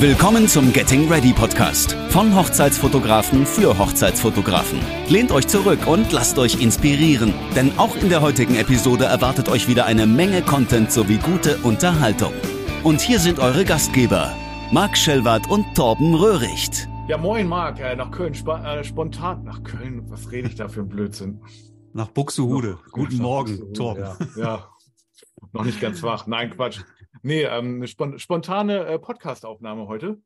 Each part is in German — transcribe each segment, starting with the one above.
Willkommen zum Getting Ready Podcast von Hochzeitsfotografen für Hochzeitsfotografen. Lehnt euch zurück und lasst euch inspirieren, denn auch in der heutigen Episode erwartet euch wieder eine Menge Content sowie gute Unterhaltung. Und hier sind eure Gastgeber, Marc Schellwart und Torben Röhricht. Ja, moin Marc, äh, nach Köln, sp äh, spontan nach Köln, was rede ich da für ein Blödsinn? Nach Buxtehude. Guten Morgen, Torben. Ja, ja, noch nicht ganz wach. Nein, Quatsch. Nee, ähm, eine spon spontane äh, Podcast-Aufnahme heute.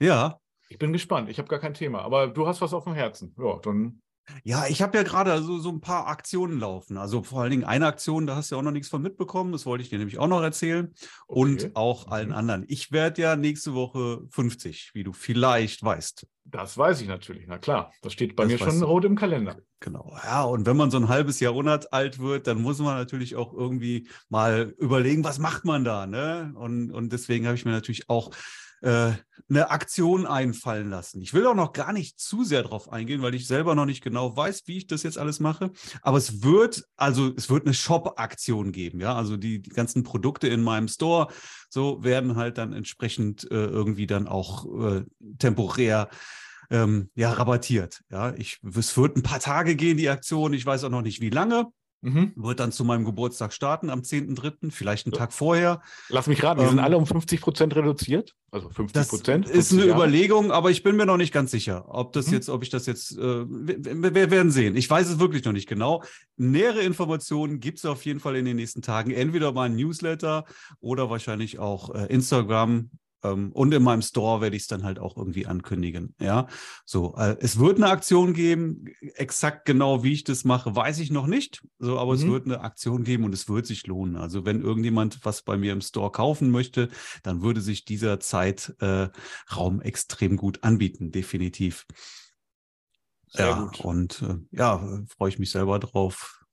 Ja, Ich bin gespannt. Ich habe gar kein Thema, aber du hast was auf dem Herzen. Ja, dann. Ja, ich habe ja gerade so, so ein paar Aktionen laufen. Also vor allen Dingen eine Aktion, da hast du ja auch noch nichts von mitbekommen. Das wollte ich dir nämlich auch noch erzählen. Okay. Und auch allen Mhm. anderen. Ich werde ja nächste Woche 50, wie du vielleicht weißt. Das weiß ich natürlich. Na klar, das steht bei Das mir schon du. rot im Kalender. Genau. Ja, und wenn man so ein halbes Jahrhundert alt wird, dann muss man natürlich auch irgendwie mal überlegen, was macht man da, ne? Und, und deswegen habe ich mir natürlich auch äh, eine Aktion einfallen lassen. Ich will auch noch gar nicht zu sehr drauf eingehen, weil ich selber noch nicht genau weiß, wie ich das jetzt alles mache. Aber es wird, also es wird eine Shop-Aktion geben, ja. Also die, die ganzen Produkte in meinem Store, so werden halt dann entsprechend äh, irgendwie dann auch äh, temporär ähm, ja, rabattiert. Ja, ich, es wird ein paar Tage gehen, die Aktion. Ich weiß auch noch nicht, wie lange. Mhm. Wird dann zu meinem Geburtstag starten am 10.3., vielleicht einen Tag vorher. Lass mich raten, die sind Ähm, alle um 50 Prozent reduziert. Also 50 Das Prozent. ist eine Überlegung, aber ich bin mir noch nicht ganz sicher, ob das Mhm. jetzt, ob ich das jetzt, äh, wir, wir werden sehen. Ich weiß es wirklich noch nicht genau. Nähere Informationen gibt es auf jeden Fall in den nächsten Tagen. Entweder mein Newsletter oder wahrscheinlich auch äh, Instagram. Ähm, und in meinem Store werde ich es dann halt auch irgendwie ankündigen. Ja, so. Äh, es wird eine Aktion geben. Exakt genau, wie ich das mache, weiß ich noch nicht. So, aber es Mhm. wird eine Aktion geben und es wird sich lohnen. Also wenn irgendjemand was bei mir im Store kaufen möchte, dann würde sich dieser Zeitraum extrem gut anbieten, definitiv. Sehr ja, gut. und äh, ja, äh, freue ich mich selber drauf.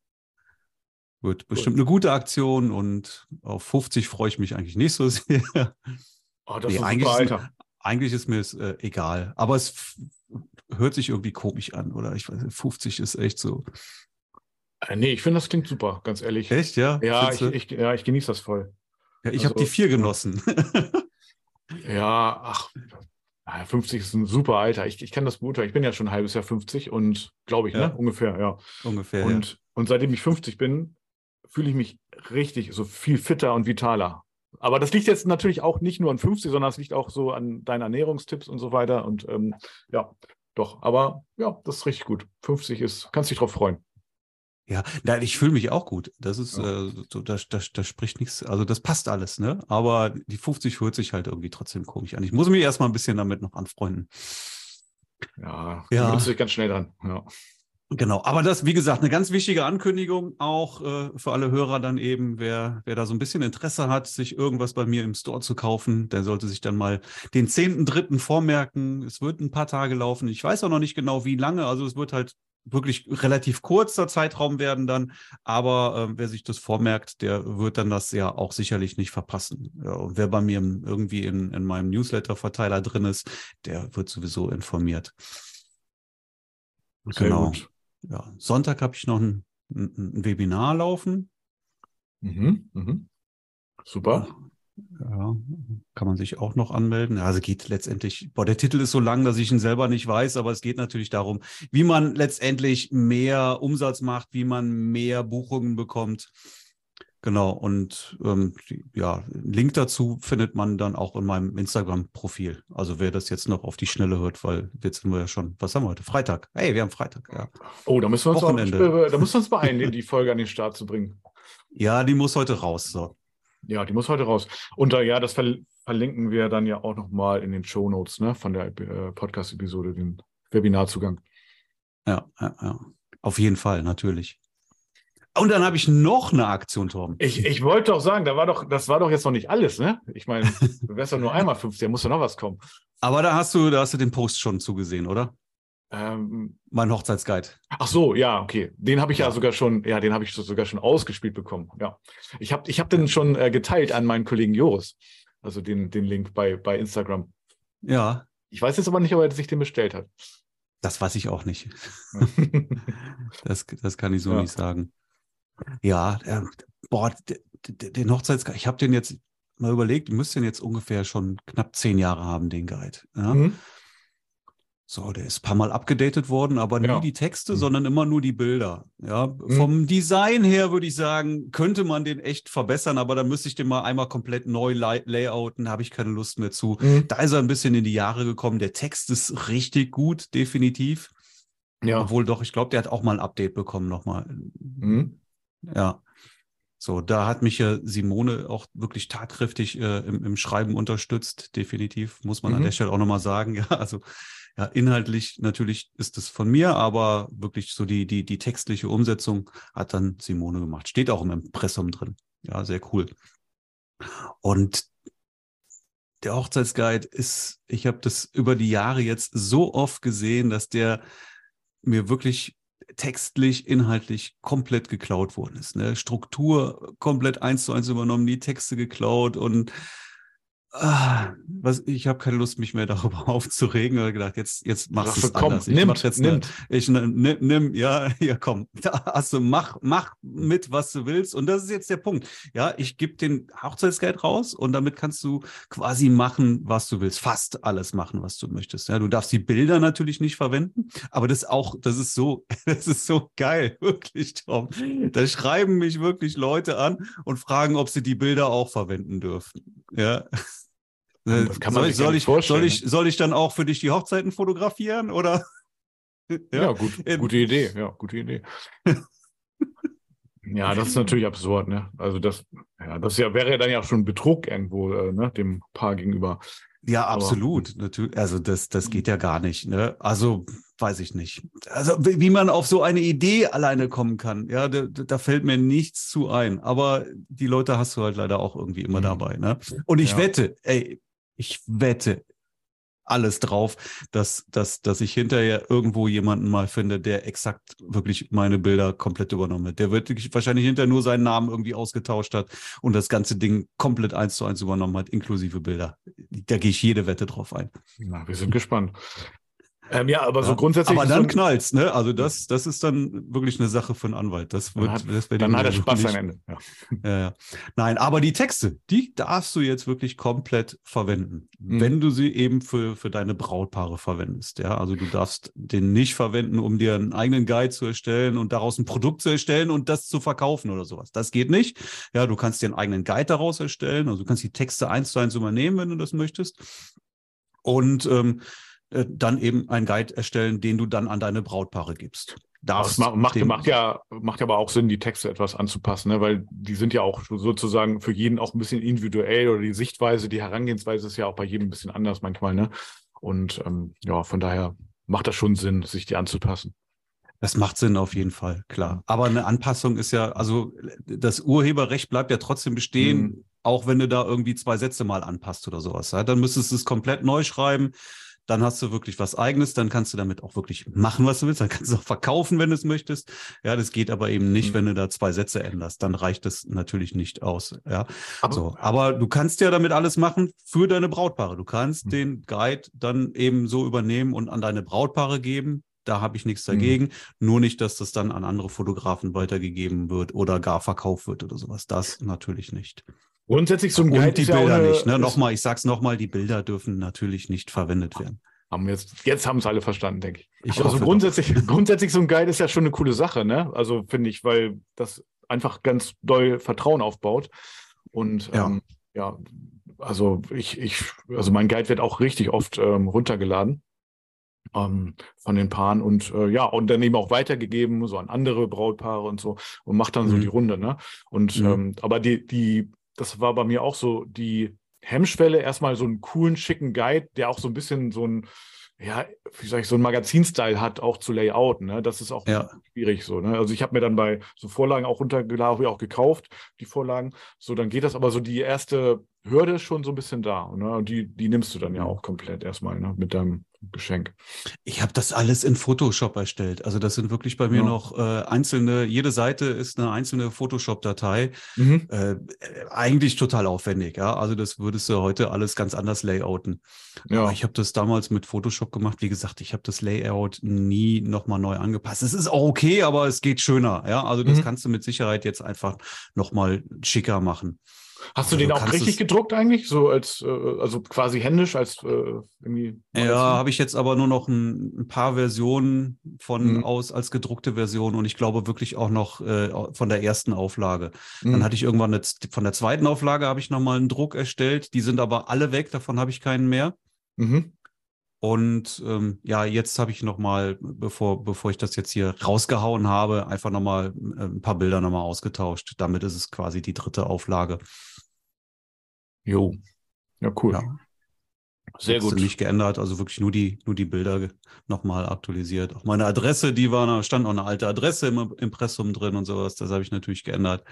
Wird bestimmt eine gute Aktion und auf 50 freue ich mich eigentlich nicht so sehr. Oh, das Nee, ist ein eigentlich Alter. Eigentlich ist mir es äh, egal, aber es hört sich irgendwie komisch an, oder? Ich weiß, 50 ist echt so. Äh, nee, ich finde, das klingt super, ganz ehrlich. Echt, ja? Ja, ich, ich, ja, ich genieße das voll. ja, ich habe also, die vier ja. genossen. Ja, ach, naja, 50 ist ein super Alter. Ich, ich kann das beurteilen. Ich bin ja schon ein halbes Jahr 50 und glaube ich, Ja. ne? Ungefähr, ja. Ungefähr. Und, und seitdem ich 50 bin, fühle ich mich richtig so viel fitter und vitaler. Aber das liegt jetzt natürlich auch nicht nur an 50, sondern es liegt auch so an deinen Ernährungstipps und so weiter. Und ähm, ja, doch. Aber ja, das ist richtig gut. 50 ist, kannst dich drauf freuen. Ja, nein, ich fühle mich auch gut. Das ist, Ja. äh, so, da, da, da spricht nichts, also das passt alles, ne? Aber die 50 hört sich halt irgendwie trotzdem komisch an. Ich muss mich erstmal ein bisschen damit noch anfreunden. Ja, Ja. dich ganz schnell dran. Ja. Genau, aber das, wie gesagt, eine ganz wichtige Ankündigung auch äh, für alle Hörer dann eben, wer, wer da so ein bisschen Interesse hat, sich irgendwas bei mir im Store zu kaufen, der sollte sich dann mal den 10.3. vormerken. Es wird ein paar Tage laufen. Ich weiß auch noch nicht genau, wie lange. Also es wird halt wirklich relativ kurzer Zeitraum werden dann. Aber äh, wer sich das vormerkt, der wird dann das ja auch sicherlich nicht verpassen. Ja, und wer bei mir irgendwie in, in meinem Newsletter-Verteiler drin ist, der wird sowieso informiert. Sehr Genau. gut. Ja, Sonntag habe ich noch ein, ein, Webinar laufen. Mhm, mhm. Super. Ja, kann man sich auch noch anmelden. Also geht letztendlich, boah, der Titel ist so lang, dass ich ihn selber nicht weiß, aber es geht natürlich darum, wie man letztendlich mehr Umsatz macht, wie man mehr Buchungen bekommt. Genau, und ähm, die- ja, einen Link dazu findet man dann auch in meinem Instagram-Profil. Also wer das jetzt noch auf die Schnelle hört, weil jetzt sind wir ja schon, was haben wir heute? Freitag. Hey, wir haben Freitag, ja. Oh, da müssen wir uns, auch, Wochenende. da müssen wir uns beeilen, die Folge an den Start zu bringen. Ja, die muss heute raus. So. Ja, die muss heute raus. Und äh, ja, das verl verlinken wir dann ja auch nochmal in den Show Notes ne, von der äh, Podcast-Episode, den Webinarzugang. Ja, ja, ja. Auf jeden Fall, natürlich. Und dann habe ich noch eine Aktion, Torben. Ich, ich wollte doch sagen, da war doch, das war doch jetzt noch nicht alles, ne? Ich meine, du wärst ja nur einmal 50, da muss ja noch was kommen. Aber da hast du, da hast du den Post schon zugesehen, oder? Ähm, Mein Hochzeitsguide. ach so, ja, okay. Den habe ich ja. Ja. sogar schon, ja, den habe ich sogar schon ausgespielt bekommen. Ja. Ich habe ich hab den schon äh, geteilt an meinen Kollegen Joris. Also den, den Link bei, bei Instagram. Ja, Ich weiß jetzt aber nicht, ob er sich den bestellt hat. das weiß ich auch nicht. Das, das kann ich so Ja. nicht sagen. Ja, äh, boah, den Hochzeitsguide, ich habe den jetzt mal überlegt, ihr müsst den jetzt ungefähr schon knapp zehn Jahre haben, den Guide. Ja? Mhm. So, der ist ein paar Mal abgedatet worden, aber nie ja. die Texte, mhm. sondern immer nur die Bilder. Ja, mhm. vom Design her würde ich sagen, könnte man den echt verbessern, aber dann müsste ich den mal einmal komplett neu lay layouten, habe ich keine Lust mehr zu. Mhm. Da ist er ein bisschen in die Jahre gekommen. Der Text ist richtig gut, definitiv. Ja. Obwohl doch, ich glaube, der hat auch mal ein Update bekommen nochmal. Mhm. Ja. So, da hat mich ja Simone auch wirklich tatkräftig äh, im, im, Schreiben unterstützt, definitiv, muss man mhm. an der Stelle auch nochmal sagen. Ja, also ja, inhaltlich natürlich ist es von mir, aber wirklich so die, die, die textliche Umsetzung hat dann Simone gemacht. Steht auch im Impressum drin. Ja, sehr cool. Und der Hochzeitsguide ist, ich habe das über die Jahre jetzt so oft gesehen, dass der mir wirklich textlich, inhaltlich komplett geklaut worden ist. Ne? Struktur komplett eins zu eins übernommen, die Texte geklaut und Ah, was, ich habe keine Lust, mich mehr darüber aufzuregen. Oder gedacht, jetzt, jetzt machst du es anders. Ich nimmt, mach jetzt nimmt. Eine, ich nimm, nimm, ja, ja, komm. Also mach, mach mit, was du willst. Und das ist jetzt der Punkt. Ja, ich gebe den Hochzeitsgeld raus und damit kannst du quasi machen, was du willst. Fast alles machen, was du möchtest. Ja, du darfst die Bilder natürlich nicht verwenden, aber das auch, das ist so, das ist so geil, wirklich, Tom. Da schreiben mich wirklich Leute an und fragen, ob sie die Bilder auch verwenden dürfen. Ja. Äh, das kann man soll, soll, ich, soll, ich, ne? soll ich dann auch für dich die Hochzeiten fotografieren oder? ja, ja gut, ähm, gute Idee. Ja, gute Idee. ja, das ist natürlich absurd, ne? Also das, ja, das ja, wäre ja dann ja auch schon Betrug irgendwo, äh, ne, dem Paar gegenüber. Ja, absolut. Aber, Natürlich. Also das, das geht ja gar nicht. Ne? Also weiß ich nicht. Also wie man auf so eine Idee alleine kommen kann, ja, da, da fällt mir nichts zu ein. Aber die Leute hast du halt leider auch irgendwie immer mhm. dabei. Ne? Und ich ja. wette, ey, ich wette alles drauf, dass, dass, dass ich hinterher irgendwo jemanden mal finde, der exakt wirklich meine Bilder komplett übernommen hat. Der wird wahrscheinlich hinterher nur seinen Namen irgendwie ausgetauscht hat und das ganze Ding komplett eins zu eins übernommen hat, inklusive Bilder. Da gehe ich jede Wette drauf ein. Na, wir sind gespannt. Ähm, ja, aber so grundsätzlich. Aber dann so knallt's, ne? Also das, das ist dann wirklich eine Sache für einen Anwalt. Das wird, hat, das dann hat er Spaß am Ende. Ja. Ja, ja. Nein, aber die Texte, die darfst du jetzt wirklich komplett verwenden, mhm. wenn du sie eben für, für deine Brautpaare verwendest. Ja, also du darfst den nicht verwenden, um dir einen eigenen Guide zu erstellen und daraus ein Produkt zu erstellen und das zu verkaufen oder sowas. Das geht nicht. Ja, du kannst dir einen eigenen Guide daraus erstellen. Also du kannst die Texte eins zu eins übernehmen, wenn du das möchtest. Und ähm, äh, dann eben einen Guide erstellen, den du dann an deine Brautpaare gibst. Das macht, macht, macht, ja, macht aber auch Sinn, die Texte etwas anzupassen, ne? weil die sind ja auch sozusagen für jeden auch ein bisschen individuell oder die Sichtweise, die Herangehensweise ist ja auch bei jedem ein bisschen anders manchmal. Ne? Und ähm, ja, von daher macht das schon Sinn, sich die anzupassen. Das macht Sinn auf jeden Fall, klar. Aber eine Anpassung ist ja, also das Urheberrecht bleibt ja trotzdem bestehen, mhm. auch wenn du da irgendwie zwei Sätze mal anpasst oder sowas. Ja? Dann müsstest du es komplett neu schreiben dann hast du wirklich was eigenes, dann kannst du damit auch wirklich machen, was du willst, dann kannst du auch verkaufen, wenn du es möchtest. Ja, das geht aber eben nicht, mhm. wenn du da zwei Sätze änderst, dann reicht das natürlich nicht aus. Ja, aber, so. aber du kannst ja damit alles machen für deine Brautpaare. Du kannst mhm. den Guide dann eben so übernehmen und an deine Brautpaare geben. Da habe ich nichts mhm. dagegen. Mhm. Nur nicht, dass das dann an andere Fotografen weitergegeben wird oder gar verkauft wird oder sowas. Das natürlich nicht. Grundsätzlich so ein Guide Und die Bilder eine, nicht. Ne? Nochmal, ich sag's nochmal, die Bilder dürfen natürlich nicht verwendet werden. Haben jetzt, jetzt haben es alle verstanden, denke ich. ich also grundsätzlich, grundsätzlich so ein Guide ist ja schon eine coole Sache, ne? Also finde ich, weil das einfach ganz doll Vertrauen aufbaut. Und ja, ähm, ja also ich, ich, also mein Guide wird auch richtig oft ähm, runtergeladen ähm, von den Paaren und äh, ja, und dann eben auch weitergegeben, so an andere Brautpaare und so und macht dann mhm. so die Runde, ne? Und mhm. ähm, aber die, die das war bei mir auch so die Hemmschwelle, erstmal so einen coolen, schicken Guide, der auch so ein bisschen so ein, ja, wie sag ich, so ein Magazin-Style hat, auch zu layouten. Ne? Das ist auch ja. schwierig so. Ne? Also ich habe mir dann bei so Vorlagen auch runtergeladen, auch gekauft, die Vorlagen. So, dann geht das aber so die erste Hürde ist schon so ein bisschen da. Ne? Und die, die nimmst du dann ja mhm. auch komplett erstmal ne? mit deinem Geschenk. Ich habe das alles in Photoshop erstellt. Also das sind wirklich bei mir ja. noch äh, einzelne, jede Seite ist eine einzelne Photoshop-Datei. Mhm. Äh, eigentlich total aufwendig, ja. Also das würdest du heute alles ganz anders layouten. Ja. Aber ich habe das damals mit Photoshop gemacht. Wie gesagt, ich habe das Layout nie nochmal neu angepasst. Es ist auch okay, aber es geht schöner, ja. Also das mhm. kannst du mit Sicherheit jetzt einfach nochmal schicker machen. Hast du Also den auch richtig es- gedruckt eigentlich? So als, äh, also quasi händisch als äh, irgendwie. Ja, habe ich jetzt aber nur noch ein, ein paar Versionen von Mhm. aus als gedruckte Version und ich glaube wirklich auch noch äh, von der ersten Auflage. Dann Mhm. hatte ich irgendwann jetzt, von der zweiten Auflage habe ich nochmal einen Druck erstellt. Die sind aber alle weg, davon habe ich keinen mehr. Mhm. Und ähm, ja, jetzt habe ich nochmal, bevor, bevor ich das jetzt hier rausgehauen habe, einfach nochmal äh, ein paar Bilder nochmal ausgetauscht. Damit ist es quasi die dritte Auflage. Jo. Ja, cool. Ja. Sehr gut. Nicht geändert, also wirklich nur die, nur die Bilder nochmal aktualisiert. Auch meine Adresse, die war, da stand noch eine alte Adresse im Impressum drin und sowas. Das habe ich natürlich geändert.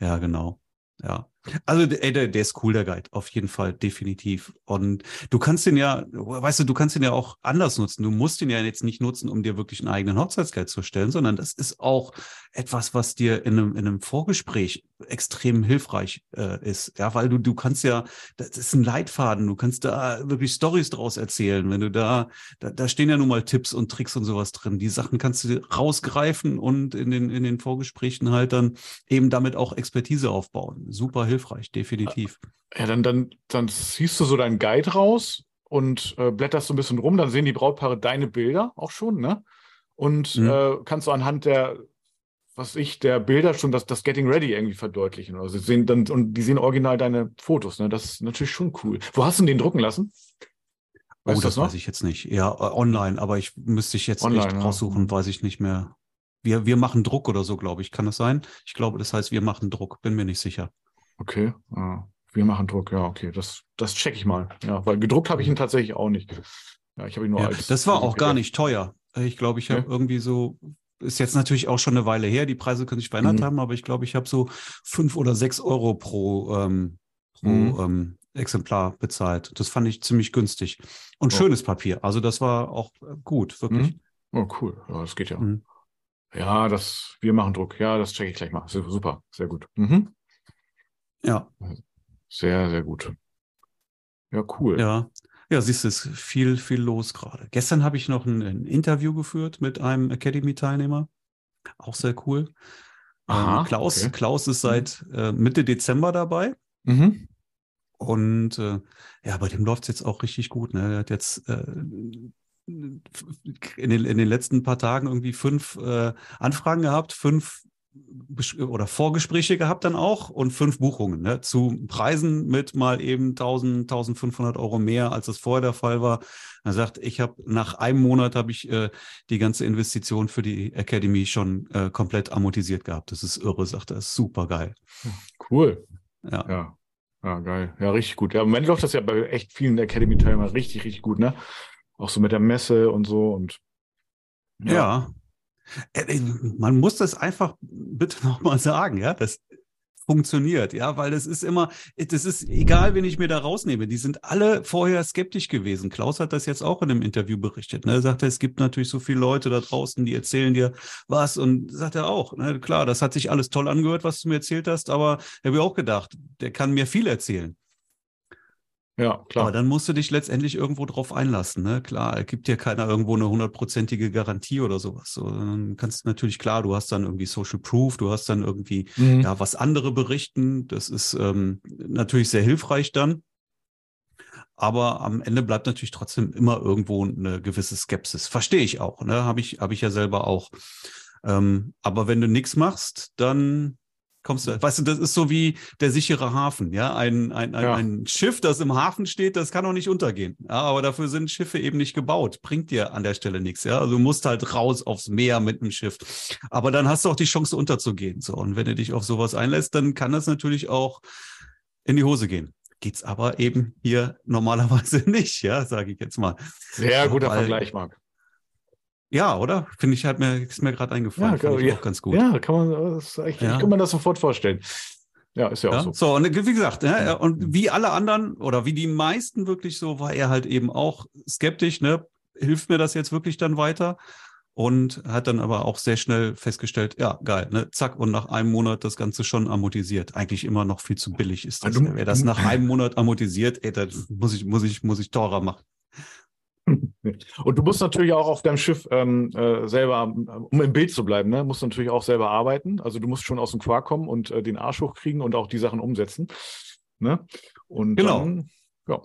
Ja, genau. Ja. Also, ey, der, der ist cool, der Guide. Auf jeden Fall, definitiv. Und du kannst den ja, weißt du, du kannst den ja auch anders nutzen. Du musst den ja jetzt nicht nutzen, um dir wirklich einen eigenen Hochzeitsguide zu stellen, sondern das ist auch etwas, was dir in einem, in einem Vorgespräch extrem hilfreich äh, ist. Ja, weil du, du kannst ja, das ist ein Leitfaden. Du kannst da wirklich Stories draus erzählen. Wenn du da, da, da stehen ja nun mal Tipps und Tricks und sowas drin. Die Sachen kannst du rausgreifen und in den, in den Vorgesprächen halt dann eben damit auch Expertise aufbauen. Super hilfreich, definitiv. Ja, dann, dann, dann ziehst du so deinen Guide raus und äh, blätterst so ein bisschen rum, dann sehen die Brautpaare deine Bilder auch schon, ne? Und Mhm. äh, kannst du anhand der, was ich, der Bilder schon das, das Getting Ready irgendwie verdeutlichen. Also sie sehen dann, und die sehen original deine Fotos, ne? Das ist natürlich schon cool. Wo hast du den drucken lassen? Oh, Weißt du das noch? weiß ich jetzt nicht. Ja, äh, online, aber ich müsste ich jetzt Online, echt ja. raussuchen, weiß ich nicht mehr. Wir, wir machen Druck oder so, glaube ich. Kann das sein? Ich glaube, das heißt, wir machen Druck. Bin mir nicht sicher. Okay. Ah, wir machen Druck, ja, okay. Das, das check ich mal. Ja, weil gedruckt habe ich ihn tatsächlich auch nicht. Ja, ich habe ihn nur Ja, als. das war auch gar nicht teuer. Ich glaube, ich habe Okay. irgendwie so, ist jetzt natürlich auch schon eine Weile her, die Preise können sich verändert Mhm. haben, aber ich glaube, ich habe so fünf oder sechs Euro pro, ähm, pro Mhm. ähm, Exemplar bezahlt. Das fand ich ziemlich günstig. Und Oh. schönes Papier. Also das war auch äh, gut, wirklich. Oh, cool. Ja, das geht ja. Mhm. Ja, das, wir machen Druck. Ja, das checke ich gleich mal. Su- Super, sehr gut. Mhm. Ja, Sehr, sehr gut. Ja, cool. ja. Ja, siehst du, es ist viel, viel los gerade. Gestern habe ich noch ein, ein Interview geführt mit einem Academy-Teilnehmer. Auch sehr cool. Aha, ähm, Klaus, okay. Klaus ist seit äh, Mitte Dezember dabei. Mhm. Und äh, ja, bei dem läuft es jetzt auch richtig gut. Ne? Er hat jetzt äh, in, den, in den letzten paar Tagen irgendwie fünf äh, Anfragen gehabt, fünf oder Vorgespräche gehabt dann auch und fünf Buchungen ne? zu Preisen mit mal eben 1000, 1500 Euro mehr, als es vorher der Fall war. Er sagt, ich habe nach einem Monat habe ich äh, die ganze Investition für die Academy schon äh, komplett amortisiert gehabt. Das ist irre, sagt er. Das ist super geil. Cool. Ja. Ja. Ja, geil. Ja, richtig gut. Ja, im Moment läuft das ja bei echt vielen Academy-Teilnehmern richtig, richtig gut, ne? Auch so mit der Messe und so und Ja. Äh, Man muss das einfach bitte nochmal sagen, ja. Das funktioniert, ja, weil das ist immer, das ist egal, wen ich mir da rausnehme. Die sind alle vorher skeptisch gewesen. Klaus hat das jetzt auch in einem Interview berichtet. Ne? Er sagte, es gibt natürlich so viele Leute da draußen, die erzählen dir was und sagt er auch. Ne? Klar, das hat sich alles toll angehört, was du mir erzählt hast, aber ich habe auch gedacht, der kann mir viel erzählen. Ja, klar. Aber dann musst du dich letztendlich irgendwo drauf einlassen. Ne? Klar, es gibt dir keiner irgendwo eine hundertprozentige Garantie oder sowas. So, dann kannst du natürlich, klar, du hast dann irgendwie Social Proof, du hast dann irgendwie, Mhm. ja, was andere berichten. Das ist ähm, natürlich sehr hilfreich dann. Aber am Ende bleibt natürlich trotzdem immer irgendwo eine gewisse Skepsis. Verstehe ich auch, ne? Habe ich, habe ich ja selber auch. Ähm, aber wenn du nichts machst, dann kommst du, weißt du, das ist so wie der sichere Hafen, ja. Ein, ein, ein, Ja. ein Schiff, das im Hafen steht, das kann auch nicht untergehen. Ja, aber dafür sind Schiffe eben nicht gebaut. Bringt dir an der Stelle nichts, ja. Also du musst halt raus aufs Meer mit einem Schiff. Aber dann hast du auch die Chance unterzugehen. So. Und wenn du dich auf sowas einlässt, dann kann das natürlich auch in die Hose gehen. Geht's aber eben hier normalerweise nicht, ja, sage ich jetzt mal. Sehr guter Weil- Vergleich, Marc. Ja, oder? Finde ich, hat mir, ist mir gerade eingefallen. Ja, ich ja. auch ganz gut. Ja, kann man, das ist echt, Ja. ich kann mir das sofort vorstellen. Ja, ist ja, Ja, auch so. so. und wie gesagt, ja, und wie alle anderen oder wie die meisten wirklich so, war er halt eben auch skeptisch, ne? Hilft mir das jetzt wirklich dann weiter? Und hat dann aber auch sehr schnell festgestellt, ja, geil, ne? Zack, und nach einem Monat das Ganze schon amortisiert. Eigentlich immer noch viel zu billig ist das. Du- Wer das nach einem Monat amortisiert, ey, das muss ich, muss ich, muss ich teurer machen. Und du musst natürlich auch auf deinem Schiff ähm, äh, selber, um im Bild zu bleiben, ne, musst du natürlich auch selber arbeiten. Also du musst schon aus dem Quark kommen und äh, den Arsch hochkriegen und auch die Sachen umsetzen. Ne? Und Genau. dann, ja.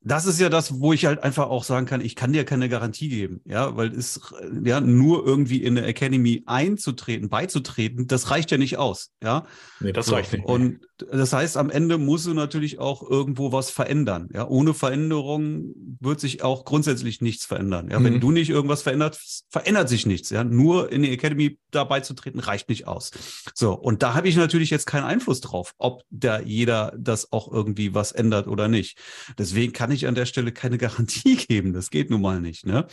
Das ist ja das, wo ich halt einfach auch sagen kann, ich kann dir keine Garantie geben, ja, weil es ja nur irgendwie in der Academy einzutreten, beizutreten, das reicht ja nicht aus, ja. Nee, das So, reicht nicht. Und das heißt, am Ende musst du natürlich auch irgendwo was verändern. Ja, ohne Veränderung wird sich auch grundsätzlich nichts verändern. Ja, wenn Mhm. du nicht irgendwas veränderst, verändert sich nichts. Ja, nur in die Academy dabei zu treten reicht nicht aus. So. Und da habe ich natürlich jetzt keinen Einfluss drauf, ob da jeder das auch irgendwie was ändert oder nicht. Deswegen kann ich an der Stelle keine Garantie geben. Das geht nun mal nicht. Ne?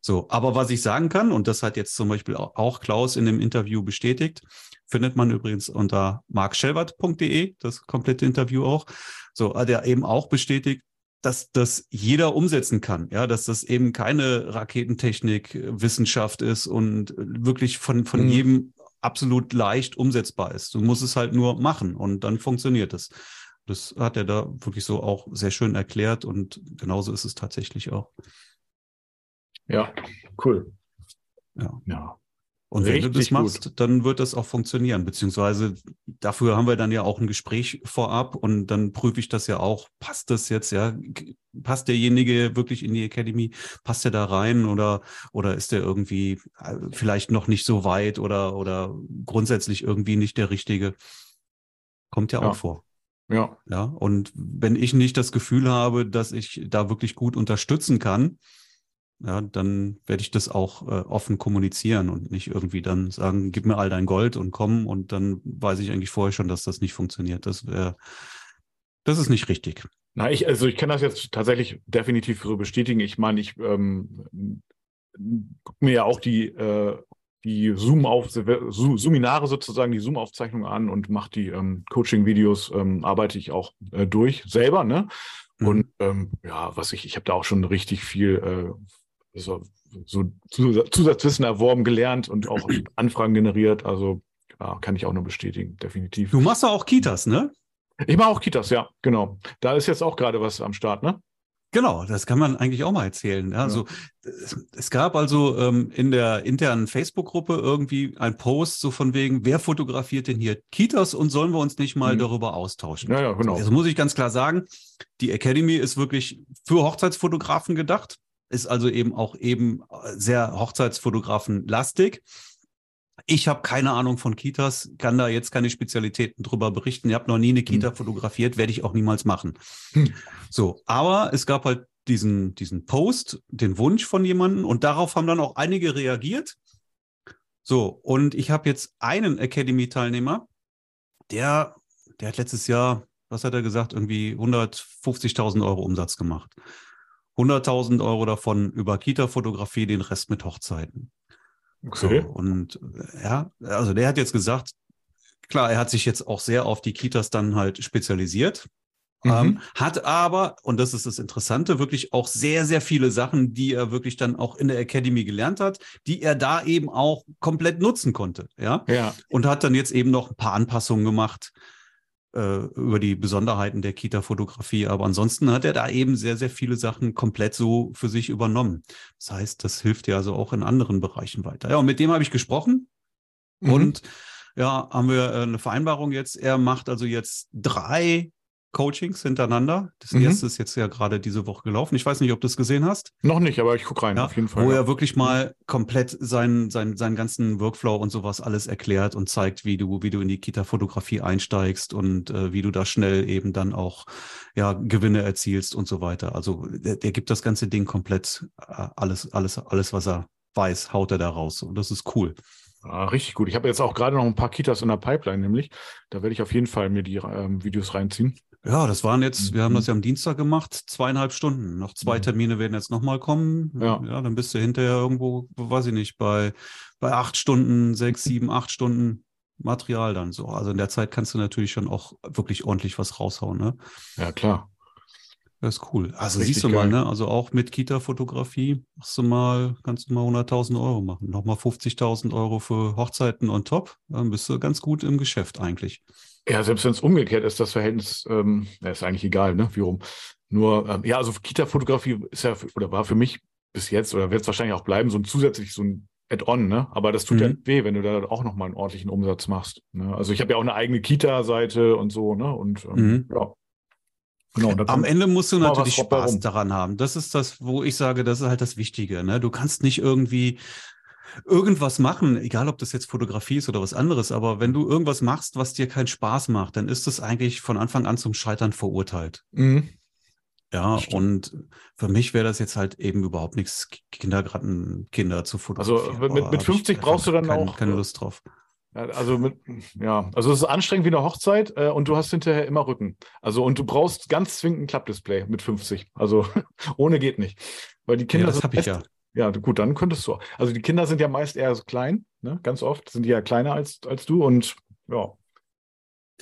So. Aber was ich sagen kann, und das hat jetzt zum Beispiel auch auch Klaus in dem Interview bestätigt, findet man übrigens unter markschelbert.de, das komplette Interview auch. So, hat er eben auch bestätigt, dass das jeder umsetzen kann, ja, dass das eben keine Raketentechnik, äh, Wissenschaft ist und äh, wirklich von, von Mhm. jedem absolut leicht umsetzbar ist. Du musst es halt nur machen und dann funktioniert es. Das hat er da wirklich so auch sehr schön erklärt und genauso ist es tatsächlich auch. Ja, cool. Ja. Ja. Und wenn du das Richtig machst, dann wird das auch funktionieren. Beziehungsweise dafür haben wir dann ja auch ein Gespräch vorab und dann prüfe ich das ja auch. Passt das jetzt, ja? Passt derjenige wirklich in die Academy? Passt er da rein oder, oder ist der irgendwie äh, vielleicht noch nicht so weit oder, oder grundsätzlich irgendwie nicht der Richtige? Kommt ja, Ja. auch vor. Ja. Ja, und wenn ich nicht das Gefühl habe, dass ich da wirklich gut unterstützen kann, ja, dann werde ich das auch äh, offen kommunizieren und nicht irgendwie dann sagen, gib mir all dein Gold und komm und dann weiß ich eigentlich vorher schon, dass das nicht funktioniert. Das wäre, das ist nicht richtig. Na, ich, also ich kann das jetzt tatsächlich definitiv bestätigen. Ich meine, ich ähm, gucke mir ja auch die, äh, die Zoom auf Zo- Seminare sozusagen, die Zoom-Aufzeichnungen an und mache die ähm, Coaching-Videos, ähm, arbeite ich auch äh, durch selber, ne? Mhm. Und ähm, ja, was ich, ich habe da auch schon richtig viel äh, so, so Zus- Zusatzwissen erworben, gelernt und auch Anfragen generiert. Also ja, kann ich auch nur bestätigen, definitiv. Du machst ja auch Kitas, ne? Ich mache auch Kitas, ja, genau. Da ist jetzt auch gerade was am Start, ne? Genau, das kann man eigentlich auch mal erzählen. Ja, Also es, gab also ähm, in der internen Facebook-Gruppe irgendwie ein Post so von wegen, wer fotografiert denn hier Kitas und sollen wir uns nicht mal Mhm. darüber austauschen? Ja, ja, genau. Also muss ich ganz klar sagen, die Academy ist wirklich für Hochzeitsfotografen gedacht, ist also eben auch eben sehr Hochzeitsfotografen-lastig. Ich habe keine Ahnung von Kitas, kann da jetzt keine Spezialitäten drüber berichten. Ihr habt noch nie eine Kita fotografiert, werde ich auch niemals machen. Hm. So, aber es gab halt diesen, diesen Post, den Wunsch von jemandem und darauf haben dann auch einige reagiert. So, und ich habe jetzt einen Academy-Teilnehmer, der, der hat letztes Jahr, was hat er gesagt, irgendwie 150.000 Euro Umsatz gemacht. 100.000 Euro davon über Kita-Fotografie, den Rest mit Hochzeiten. So, Okay. und äh, ja, also der hat jetzt gesagt, klar, er hat sich jetzt auch sehr auf die Kitas dann halt spezialisiert. Mhm. Ähm, hat aber, und das ist das Interessante, wirklich auch sehr, sehr viele Sachen, die er wirklich dann auch in der Academy gelernt hat, die er da eben auch komplett nutzen konnte. Ja. Ja, Und hat dann jetzt eben noch ein paar Anpassungen gemacht äh, über die Besonderheiten der Kita-Fotografie. Aber ansonsten hat er da eben sehr, sehr viele Sachen komplett so für sich übernommen. Das heißt, das hilft ja also auch in anderen Bereichen weiter. Ja, und mit dem habe ich gesprochen. Mhm. Und ja, haben wir äh, eine Vereinbarung jetzt. Er macht also jetzt drei Coachings hintereinander. Das Mhm. erste ist jetzt ja gerade diese Woche gelaufen. Ich weiß nicht, ob du es gesehen hast. noch nicht, aber ich gucke rein, Ja, auf jeden Fall. wo ja. er wirklich mal komplett seinen, seinen, seinen ganzen Workflow und sowas alles erklärt und zeigt, wie du, wie du in die Kita-Fotografie einsteigst und äh, wie du da schnell eben dann auch ja, Gewinne erzielst und so weiter. Also der, der gibt das ganze Ding komplett äh, alles, alles, alles, was er weiß, haut er da raus. Und das ist cool. Ah, richtig gut. Ich habe jetzt auch gerade noch ein paar Kitas in der Pipeline, nämlich. Da werde ich auf jeden Fall mir die ähm, Videos reinziehen. Ja, das waren jetzt, wir haben Mhm. das ja am Dienstag gemacht, zweieinhalb Stunden. Noch zwei Mhm. Termine werden jetzt nochmal kommen. Ja. ja, dann bist du hinterher irgendwo, weiß ich nicht, bei, bei acht Stunden, sechs, sieben, acht Stunden Material dann so. Also in der Zeit kannst du natürlich schon auch wirklich ordentlich was raushauen, ne? Ja, klar. Das ist cool. Also Richtig siehst du mal, geil. ne? Also auch mit Kita-Fotografie machst du mal, kannst du mal 100.000 Euro machen. Nochmal 50.000 Euro für Hochzeiten on top. Dann bist du ganz gut im Geschäft eigentlich. Ja, selbst wenn es umgekehrt ist, das Verhältnis, ähm, ja, ist eigentlich egal, ne, wie rum. Nur, ähm, ja, also Kita-Fotografie ist ja, oder war für mich bis jetzt, oder wird es wahrscheinlich auch bleiben, so ein zusätzlich, so ein Add-on, ne? Aber das tut ja Mhm. nicht weh, wenn du da auch nochmal einen ordentlichen Umsatz machst. Ne? Also ich habe ja auch eine eigene Kita-Seite und so, ne? Und ähm, Mhm. ja, Genau, Am Ende musst du natürlich Spaß daran haben. Das ist das, wo ich sage, das ist halt das Wichtige. Ne? Du kannst nicht irgendwie irgendwas machen, egal ob das jetzt Fotografie ist oder was anderes, aber wenn du irgendwas machst, was dir keinen Spaß macht, dann ist es eigentlich von Anfang an zum Scheitern verurteilt. Mhm. Ja, Stimmt. und für mich wäre das jetzt halt eben überhaupt nichts, Kindergarten, Kinder zu Also, fotografieren. mit- mit ich 50 einfach brauchst du dann kein, auch, keine äh, Lust drauf. Also mit, ja, also es ist anstrengend wie eine Hochzeit äh, und du hast hinterher immer Rücken. Also und du brauchst ganz zwingend ein Klappdisplay mit 50. Also ohne geht nicht. Weil die Kinder Ja, das sind habe ich ja. Ja, gut, dann könntest du. Also die Kinder sind ja meist eher so klein, ne? Ganz oft sind die ja kleiner als, als du und ja.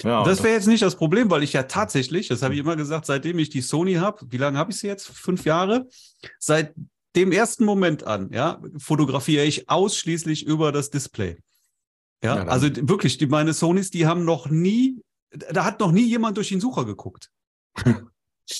Ja, das wäre jetzt nicht das Problem, weil ich ja tatsächlich, das habe ich immer gesagt, seitdem ich die Sony habe, wie lange habe ich sie jetzt? Fünf Jahre? Seit dem ersten Moment an, ja, fotografiere ich ausschließlich über das Display. Ja, Ja, also wirklich, die, meine Sonys, die haben noch nie, da hat noch nie jemand durch den Sucher geguckt.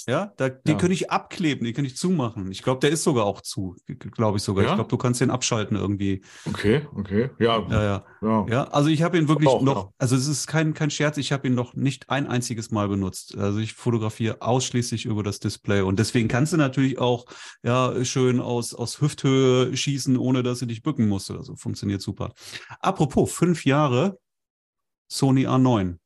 Ja, da, die Ja. könnte ich abkleben, die könnte ich zumachen. Ich glaube, der ist sogar auch zu, glaube ich sogar. Ja? Ich glaube, du kannst den abschalten irgendwie. okay, okay. Ja, Ja, ja. ja. Also ich habe ihn wirklich auch, noch, also es ist kein, kein Scherz, ich habe ihn noch nicht ein einziges Mal benutzt. Also ich fotografiere ausschließlich über das Display und deswegen kannst du natürlich auch ja schön aus, aus Hüfthöhe schießen, ohne dass du dich bücken musst oder so. Funktioniert super. Apropos, fünf Jahre Sony A9.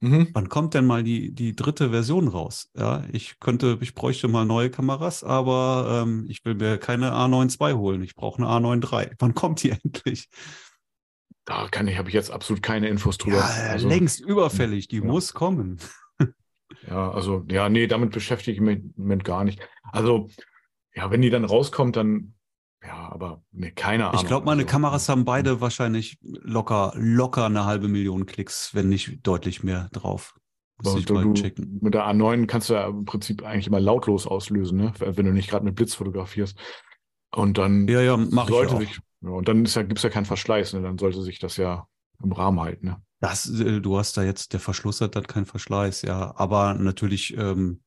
Mhm. Wann kommt denn mal die, die dritte Version raus? Ja, ich könnte, ich bräuchte mal neue Kameras, aber ähm, ich will mir keine A9 II holen. Ich brauche eine A9 III. Wann kommt die endlich? Da kann ich, habe ich jetzt absolut keine Infos drüber. Ja, also, längst überfällig, die Ja. muss kommen. Ja, also, ja, nee, damit beschäftige ich mich Moment gar nicht. Also, ja, wenn die dann rauskommt, dann, ja, aber nee, keine Ahnung. Ich glaube, meine also, Kameras haben beide wahrscheinlich locker, locker eine halbe Million Klicks, wenn nicht deutlich mehr drauf. Muss ich du, mal du, mit der A9 kannst du ja im Prinzip eigentlich immer lautlos auslösen, ne? wenn du nicht gerade mit Blitz fotografierst. Und dann Ja, ja, sollte sich, ja, und dann ist ja, gibt's ja keinen Verschleiß, ne? dann sollte sich das ja im Rahmen halten. Ne? Das, äh, du hast da jetzt, der Verschluss hat dann keinen Verschleiß, ja. Aber natürlich ähm,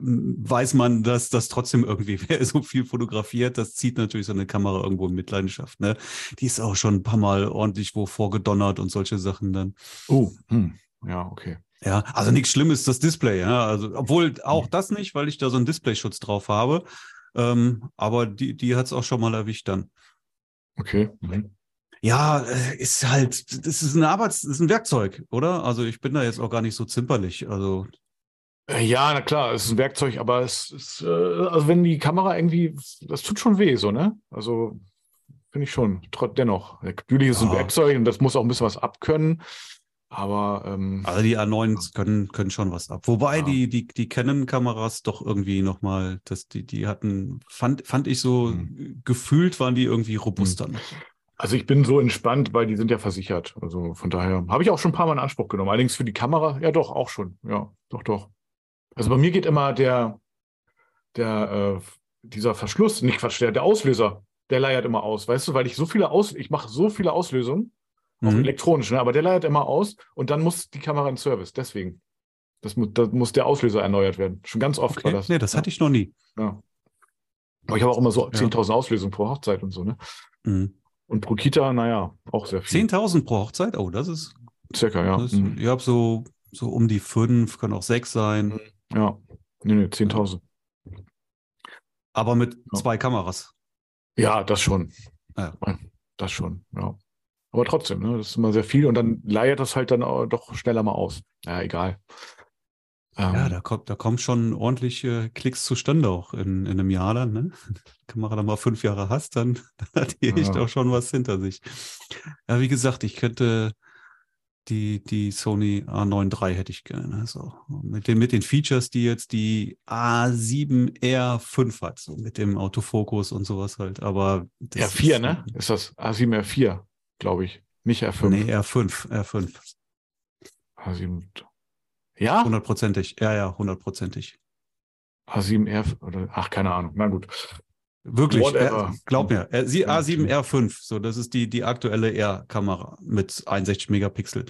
weiß man, dass das trotzdem irgendwie, wer so viel fotografiert, das zieht natürlich so eine Kamera irgendwo in Mitleidenschaft. Ne? Die ist auch schon ein paar Mal ordentlich wo vorgedonnert und solche Sachen dann. Oh, hm. ja, okay. Ja, also nichts Schlimmes, das Display, ja. Also, obwohl auch das nicht, weil ich da so einen Displayschutz drauf habe. Ähm, aber die, die hat es auch schon mal erwischt dann. Okay. Mhm. Ja, äh, ist halt, das ist ein Arbeits-, das ist ein Werkzeug, oder? Also ich bin da jetzt auch gar nicht so zimperlich. Also Ja, na klar, es ist ein Werkzeug, aber es ist, äh, also wenn die Kamera irgendwie, das tut schon weh, so, ne? Also finde ich schon, trotz dennoch. Natürlich ist es ein Ja. Werkzeug und das muss auch ein bisschen was abkönnen, aber ähm, Also die A9 können, können schon was ab. Wobei Ja. die, die, die Canon-Kameras doch irgendwie nochmal, dass die, die hatten, fand, fand ich so, Hm. gefühlt waren die irgendwie robuster. noch. also ich bin so entspannt, weil die sind ja versichert. Also von daher habe ich auch schon ein paar Mal in Anspruch genommen. Allerdings für die Kamera, ja doch, auch schon. Ja, doch, doch. Also bei mir geht immer der, der, äh, dieser Verschluss, nicht Quatsch, der, der Auslöser, der leiert immer aus, weißt du, weil ich so viele Aus, ich mache so viele Auslösungen, auch Mhm. elektronisch, ne? aber der leiert immer aus und dann muss die Kamera in Service. Deswegen. Das muss, da muss der Auslöser erneuert werden. Schon ganz oft war Okay, das. nee, das ja. hatte ich noch nie. Ja. Aber ich habe auch immer so Ja. 10.000 Auslösungen pro Hochzeit und so, ne? Mhm. Und pro Kita, naja, auch sehr viel. 10.000 pro Hochzeit? Oh, das ist, Circa, ja. das, Mhm. ich habe so, so um die fünf, können auch sechs sein, Ja. Nee, nee, 10.000. aber mit Ja. zwei Kameras. Ja, das schon. Ja. Das schon, ja. Aber trotzdem, ne, das ist immer sehr viel und dann leiert das halt dann auch doch schneller mal aus. Ja, egal. Ähm, Ja, da kommt, da kommen schon ordentliche Klicks zustande auch in, in einem Jahr dann, ne? Kamera dann mal fünf Jahre hast, dann, dann hat die echt Ja. auch schon was hinter sich. Ja, wie gesagt, ich könnte die, die Sony A9 III hätte ich gerne. So. Mit den, mit den Features, die jetzt die A7R5 hat, so mit dem Autofokus und sowas halt. Aber das R4, ist- ne? Ist das A7 R4, glaube ich. Nicht R5. Nee, R5, R5. A7. Ja? Hundertprozentig. Ja, ja, hundertprozentig. A7 R oder ach, keine Ahnung. Na gut. Wirklich, Whatever. äh, glaub mir. Äh, sie Ja, A7 okay. R5, so das ist die die aktuelle R-Kamera mit 61 Megapixel.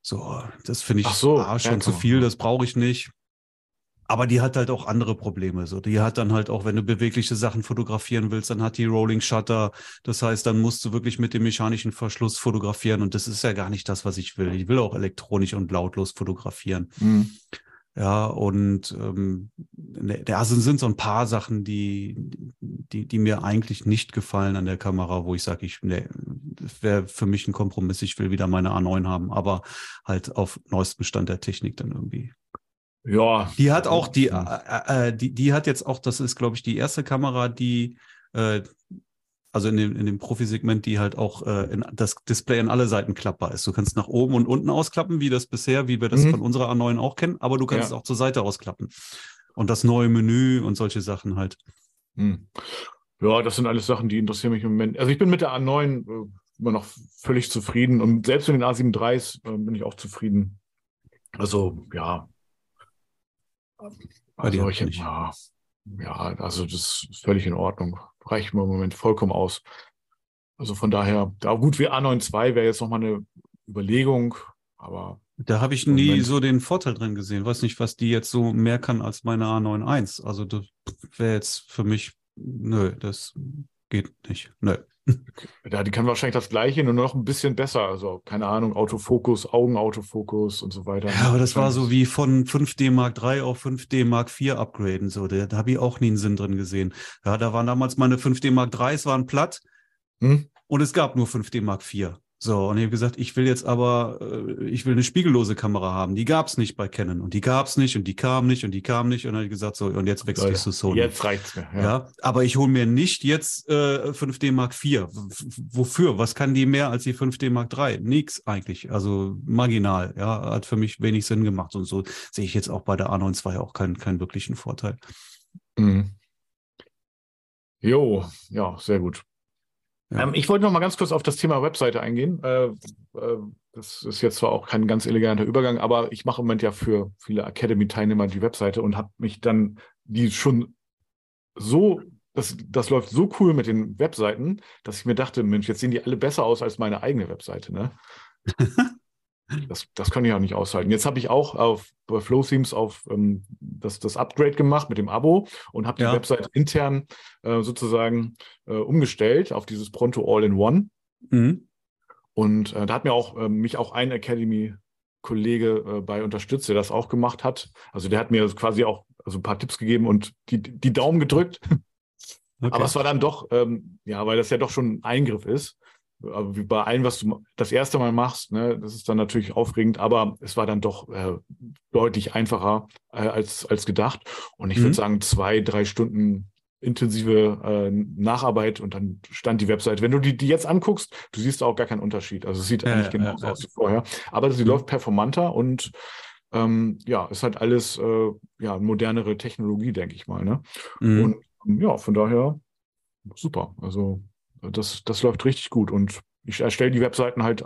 So, das finde ich so, A, schon zu viel, das brauche ich nicht. Aber die hat halt auch andere Probleme. So, die hat dann halt auch, wenn du bewegliche Sachen fotografieren willst, dann hat die Rolling Shutter. Das heißt, dann musst du wirklich mit dem mechanischen Verschluss fotografieren und das ist ja gar nicht das, was ich will. Ich will auch elektronisch und lautlos fotografieren. Hm. Ja, und ähm, ne, also sind so ein paar Sachen, die, die, die mir eigentlich nicht gefallen an der Kamera, wo ich sage, ich, nee, das wäre für mich ein Kompromiss, ich will wieder meine A9 haben, aber halt auf neuestem Stand der Technik dann irgendwie. Ja. Die hat auch, die, äh, äh, die, die hat jetzt auch, das ist, glaube ich, die erste Kamera, die äh, also in dem, in dem Profi-Segment, die halt auch äh, in, das Display an alle Seiten klappbar ist. Du kannst nach oben und unten ausklappen, wie das bisher, wie wir das mhm. von unserer A9 auch kennen, aber du kannst ja. es auch zur Seite ausklappen. Und das neue Menü und solche Sachen halt. Mhm. Ja, das sind alles Sachen, die interessieren mich im Moment. Also ich bin mit der A9 äh, immer noch völlig zufrieden und selbst mit den A7 IIIs äh, bin ich auch zufrieden. Also ja. Also ich, ja, ja, also das ist völlig in Ordnung reicht mir im Moment vollkommen aus. Also von daher, da gut wie A92 wäre jetzt nochmal eine Überlegung, aber. Da habe ich nie Moment. so den Vorteil drin gesehen. Weiß nicht, was die jetzt so mehr kann als meine A91. Also das wäre jetzt für mich, nö, das geht nicht. Nö. Ja, die kann wahrscheinlich das Gleiche, nur noch ein bisschen besser. Also, keine Ahnung, Autofokus, Augenautofokus und so weiter. Ja, aber das war so wie von 5D Mark III auf 5D Mark IV upgraden. So, da, da habe ich auch nie einen Sinn drin gesehen. Ja, da waren damals meine 5D Mark IIIs waren platt hm? und es gab nur 5D Mark IV. So, und ich habe gesagt, ich will jetzt aber, äh, ich will eine spiegellose Kamera haben. Die gab es nicht bei Canon und die gab es nicht und die kam nicht und die kam nicht. Und dann habe ich gesagt, so, und jetzt wechsle ich zu Sony. Jetzt reicht's mir. Ja, ja aber ich hole mir nicht jetzt äh, 5D Mark IV. wofür? Was kann die mehr als die 5D Mark III? Nix eigentlich. Also marginal. Ja, hat für mich wenig Sinn gemacht. Und so sehe ich jetzt auch bei der A9 II auch keinen, keinen wirklichen Vorteil. Mhm. Jo, ja, sehr gut. Ja. Ähm, ich wollte noch mal ganz kurz auf das Thema Webseite eingehen. Äh, äh, das ist jetzt zwar auch kein ganz eleganter Übergang, aber ich mache im Moment ja für viele Academy-Teilnehmer die Webseite und habe mich dann die schon so, das, das läuft so cool mit den Webseiten, dass ich mir dachte, Mensch, jetzt sehen die alle besser aus als meine eigene Webseite. Ne? Das, das kann ich auch nicht aushalten. Jetzt habe ich auch auf bei FlowThemes auf ähm, das, das Upgrade gemacht mit dem Abo und habe die ja. Website intern äh, sozusagen äh, umgestellt auf dieses Pronto All-in-One. Mhm. Und äh, da hat mir auch äh, mich auch ein Academy-Kollege äh, bei unterstützt, der das auch gemacht hat. Also der hat mir quasi auch also ein paar Tipps gegeben und die, die Daumen gedrückt. Okay. Aber es war dann doch, ähm, ja, weil das ja doch schon ein Eingriff ist aber wie bei allem, was du das erste Mal machst, ne, das ist dann natürlich aufregend, aber es war dann doch äh, deutlich einfacher äh, als, als gedacht. Und ich mhm. würde sagen, zwei, drei Stunden intensive äh, Nacharbeit und dann stand die Website. Wenn du die, die jetzt anguckst, du siehst auch gar keinen Unterschied. Also es sieht ja, eigentlich genauso ja, aus wie vorher. Aber sie mhm. läuft performanter und ähm, ja, ist halt alles äh, ja, modernere Technologie, denke ich mal. Ne? Mhm. Und ja, von daher super. Also das, das läuft richtig gut und ich erstelle die Webseiten halt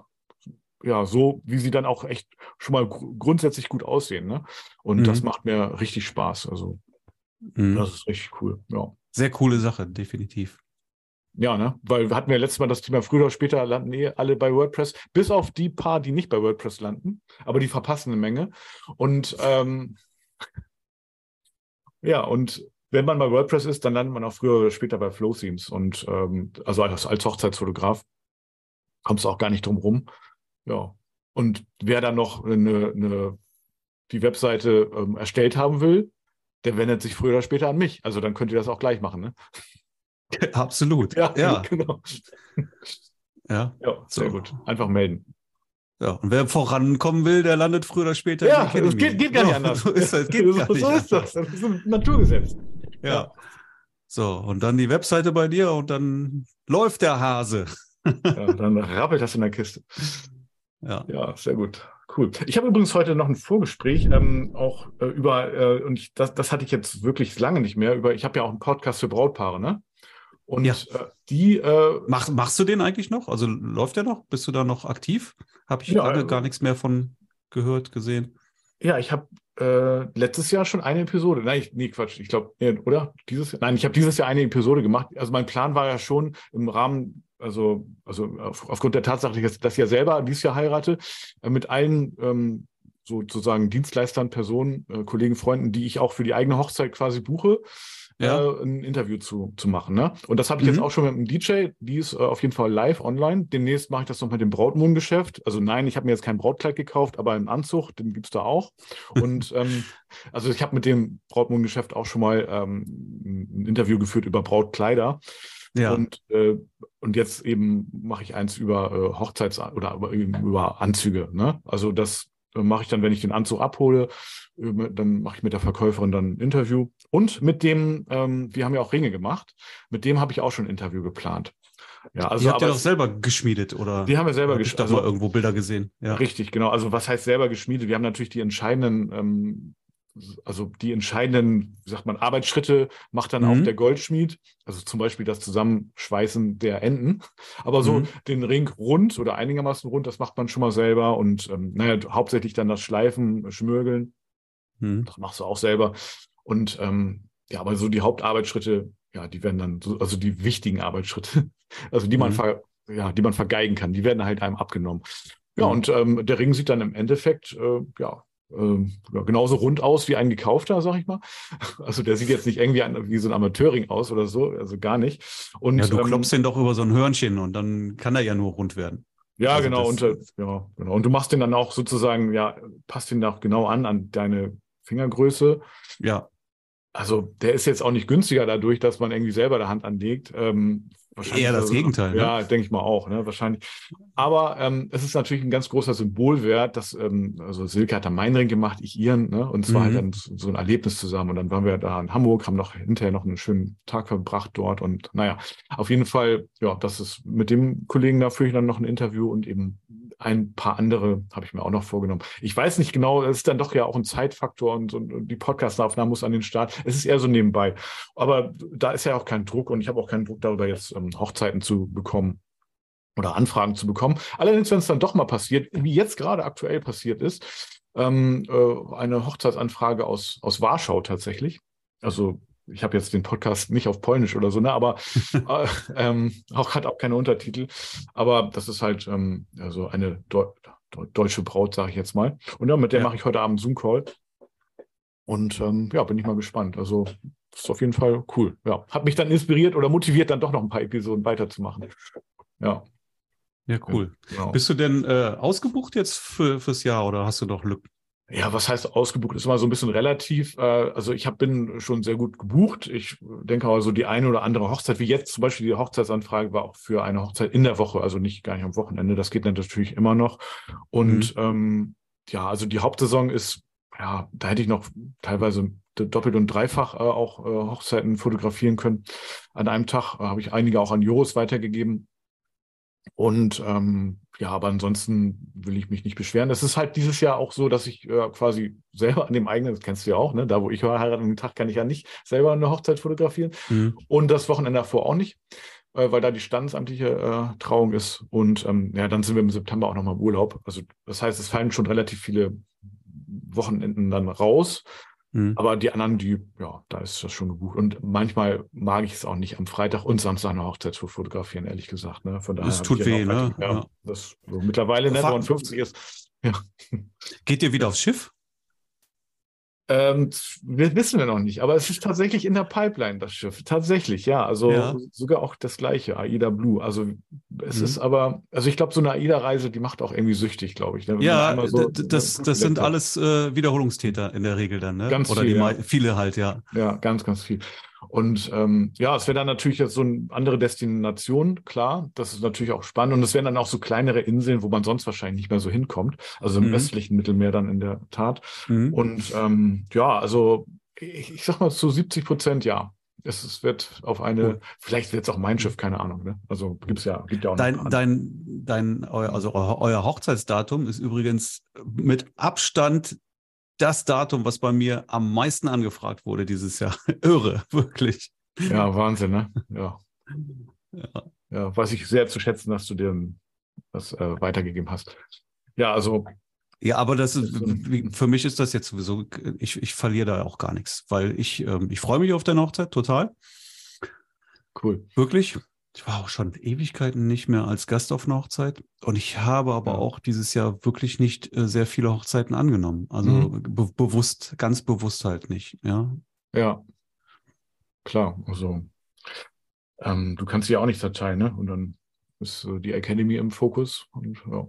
ja so, wie sie dann auch echt schon mal gr grundsätzlich gut aussehen. Ne? Und mhm. das macht mir richtig Spaß. Also mhm. das ist richtig cool. Ja. Sehr coole Sache, definitiv. Ja, ne? Weil wir hatten ja letztes Mal das Thema, früher oder später landen eh alle bei WordPress, bis auf die paar, die nicht bei WordPress landen, aber die verpassen eine Menge. Und ähm, ja, und wenn man bei WordPress ist, dann landet man auch früher oder später bei Flowthemes. Und ähm, also als, als Hochzeitsfotograf kommst du auch gar nicht drum rum. Ja. Und wer dann noch eine, eine, die Webseite ähm, erstellt haben will, der wendet sich früher oder später an mich. Also dann könnt ihr das auch gleich machen, ne? Absolut. Ja, ja. genau. Ja, ja sehr so. gut. Einfach melden. Ja, und wer vorankommen will, der landet früher oder später. Ja, es geht, geht, gar nicht anders. So ist das. Geht so, gar nicht so ist das. Das ist ein Naturgesetz. Ja. So, und dann die Webseite bei dir und dann läuft der Hase. ja, dann rappelt das in der Kiste. Ja. Ja, sehr gut. Cool. Ich habe übrigens heute noch ein Vorgespräch, ähm, auch äh, über, äh, und ich, das, das hatte ich jetzt wirklich lange nicht mehr, über, ich habe ja auch einen Podcast für Brautpaare, ne? Und ja. äh, die. Äh, Mach, machst du den eigentlich noch? Also läuft der noch? Bist du da noch aktiv? Habe ich ja, lange gar nichts mehr von gehört, gesehen. Ja, ich habe äh, letztes Jahr schon eine Episode. Nein, ich, nee, Quatsch. Ich glaube, nee, oder? Dieses Jahr? Nein, ich habe dieses Jahr eine Episode gemacht. Also mein Plan war ja schon im Rahmen, also, also auf, aufgrund der Tatsache, dass, ich ja selber dieses Jahr heirate, äh, mit allen ähm, sozusagen Dienstleistern, Personen, äh, Kollegen, Freunden, die ich auch für die eigene Hochzeit quasi buche, Ja. äh, ein Interview zu, zu machen. Ne? Und das habe ich Mhm. jetzt auch schon mit einem DJ, die ist äh, auf jeden Fall live online. Demnächst mache ich das noch mit dem Brautmodengeschäft. Also nein, ich habe mir jetzt kein Brautkleid gekauft, aber einen Anzug, den gibt es da auch. Und ähm, also ich habe mit dem Brautmodengeschäft auch schon mal ähm, ein Interview geführt über Brautkleider. Ja. Und, äh, und jetzt eben mache ich eins über äh, Hochzeits- oder über, über Anzüge. Ne? Also das äh, mache ich dann, wenn ich den Anzug abhole, äh, dann mache ich mit der Verkäuferin dann ein Interview. Und mit dem, ähm, wir haben ja auch Ringe gemacht, mit dem habe ich auch schon ein Interview geplant. Ja, also die habt ihr doch selber geschmiedet, oder? die haben wir selber Hab ich doch also- mal irgendwo Bilder gesehen. Ja. Richtig, genau. Also was heißt selber geschmiedet? Wir haben natürlich die entscheidenden, ähm, also die entscheidenden, wie sagt man, Arbeitsschritte macht dann Mhm. auch der Goldschmied. Also zum Beispiel das Zusammenschweißen der Enden. Aber so Mhm. den Ring rund oder einigermaßen rund, das macht man schon mal selber. Und ähm, naja, hauptsächlich dann das Schleifen, Schmürgeln, Mhm. das machst du auch selber. Und ähm, ja, aber so die Hauptarbeitsschritte, ja, die werden dann, so, also die wichtigen Arbeitsschritte, also die man Mhm. ver, ja, die man vergeigen kann, die werden halt einem abgenommen. Ja, Mhm. und ähm, der Ring sieht dann im Endeffekt, äh, ja, ja, genauso rund aus wie ein gekaufter, sag ich mal. Also der sieht jetzt nicht irgendwie an, wie so ein Amateurring aus oder so, also gar nicht. Und Ja, du ähm, klopfst den doch über so ein Hörnchen und dann kann er ja nur rund werden. Ja, Also genau. Und, äh, ja, genau. Und du machst den dann auch sozusagen, ja, passt den auch genau an, an deine Fingergröße. Ja. Also der ist jetzt auch nicht günstiger dadurch, dass man irgendwie selber der Hand anlegt. Ähm, wahrscheinlich Eher das also- Gegenteil, ne? Ja, denke ich mal auch, ne? Wahrscheinlich. Aber ähm, es ist natürlich ein ganz großer Symbolwert, dass, ähm, also Silke hat da meinen Ring gemacht, ich ihren, ne? Und es war halt Mhm. dann so so ein Erlebnis zusammen. Und dann waren wir da in Hamburg, haben noch hinterher noch einen schönen Tag verbracht dort. Und naja, auf jeden Fall, ja, das ist mit dem Kollegen da führe ich dann noch ein Interview und eben ein paar andere habe ich mir auch noch vorgenommen. Ich weiß nicht genau, es ist dann doch ja auch ein Zeitfaktor und, und, und die Podcastaufnahme muss an den Start. Es ist eher so nebenbei. Aber da ist ja auch kein Druck und ich habe auch keinen Druck darüber, jetzt ähm, Hochzeiten zu bekommen oder Anfragen zu bekommen. Allerdings, wenn es dann doch mal passiert, wie jetzt gerade aktuell passiert ist, ähm, äh, eine Hochzeitsanfrage aus, aus Warschau tatsächlich. Also ich habe jetzt den Podcast nicht auf Polnisch oder so, ne, aber äh, ähm, auch hat auch keine Untertitel. Aber das ist halt ähm, also eine Deu Deu- deutsche Braut, sage ich jetzt mal. Und ja, mit der Ja. mache ich heute Abend Zoom-Call. Und ähm, ja, bin ich mal gespannt. Also ist auf jeden Fall cool. Ja, hat mich dann inspiriert oder motiviert, dann doch noch ein paar Episoden weiterzumachen. Ja, Ja, cool. genau. Bist du denn äh, ausgebucht jetzt für, fürs Jahr oder hast du noch Lücken? Ja, was heißt ausgebucht? Ist immer so ein bisschen relativ. Äh, also ich hab, bin schon sehr gut gebucht. Ich denke aber so die eine oder andere Hochzeit, wie jetzt zum Beispiel die Hochzeitsanfrage war auch für eine Hochzeit in der Woche, also nicht gar nicht am Wochenende. Das geht natürlich immer noch. Und ähm, ja, also die Hauptsaison ist, ja, da hätte ich noch teilweise doppelt und dreifach äh, auch äh, Hochzeiten fotografieren können. An einem Tag äh, habe ich einige auch an Joris weitergegeben. Und ähm, ja, aber ansonsten will ich mich nicht beschweren. Es ist halt dieses Jahr auch so, dass ich äh, quasi selber an dem eigenen, das kennst du ja auch, ne? Da, wo ich heirate, an dem Tag kann ich ja nicht selber eine Hochzeit fotografieren. Mhm. Und das Wochenende davor auch nicht, äh, weil da die standesamtliche äh, Trauung ist. Und ähm, ja, dann sind wir im September auch nochmal im Urlaub. Also das heißt, es fallen schon relativ viele Wochenenden dann raus. Mhm. Aber die anderen, die, ja, da ist das schon gebucht. Und manchmal mag ich es auch nicht, am Freitag und Samstag eine Hochzeit zu fotografieren, ehrlich gesagt. Ne? Von daher Das tut weh, ne? Ja, Ja. Das so mittlerweile, ne, Fa- wenn man 50 ist. Ja. Geht ihr wieder aufs Schiff? Ähm, wir wissen wir noch nicht, aber es ist tatsächlich in der Pipeline, das Schiff. Tatsächlich, ja. Also Ja. sogar auch das gleiche, AIDA Blue. Also es Mhm. ist aber, also ich glaube, so eine AIDA-Reise, die macht auch irgendwie süchtig, glaube ich. ne? Ja, so- das, das sind alles äh, Wiederholungstäter in der Regel dann, ne? Ganz Oder viel, die ja. viele halt, ja. Ja, ganz, ganz viel. Und ähm, ja, es wäre dann natürlich jetzt so eine andere Destination, klar. Das ist natürlich auch spannend. Und es wären dann auch so kleinere Inseln, wo man sonst wahrscheinlich nicht mehr so hinkommt. Also im Mhm. östlichen Mittelmeer dann in der Tat. Mhm. Und ähm, ja, also ich, ich sag mal zu 70 Prozent ja. Es, es wird auf eine, vielleicht wird es auch mein Schiff, keine Ahnung. Ne? Also gibt's ja, gibt ja auch noch Dein, dein, dein, euer, also euer Hochzeitsdatum ist übrigens mit Abstand das Datum, was bei mir am meisten angefragt wurde dieses Jahr. Irre, wirklich. Ja, Wahnsinn, ne? Ja. Ja. Ja, weiß ich sehr zu schätzen, dass du dir das äh, weitergegeben hast. Ja, also Ja, aber das ist, für mich ist das jetzt sowieso, ich, ich verliere da auch gar nichts, weil ich, ähm, ich freue mich auf deine Hochzeit, total, cool. wirklich. Ich war auch schon Ewigkeiten nicht mehr als Gast auf einer Hochzeit und ich habe aber Ja. auch dieses Jahr wirklich nicht äh, sehr viele Hochzeiten angenommen. Also Mhm. be bewusst, ganz bewusst halt nicht. Ja, Ja, klar. Also, ähm, du kannst ja auch nicht verteilen, ne? Und dann ist äh, die Academy im Fokus. Und ja.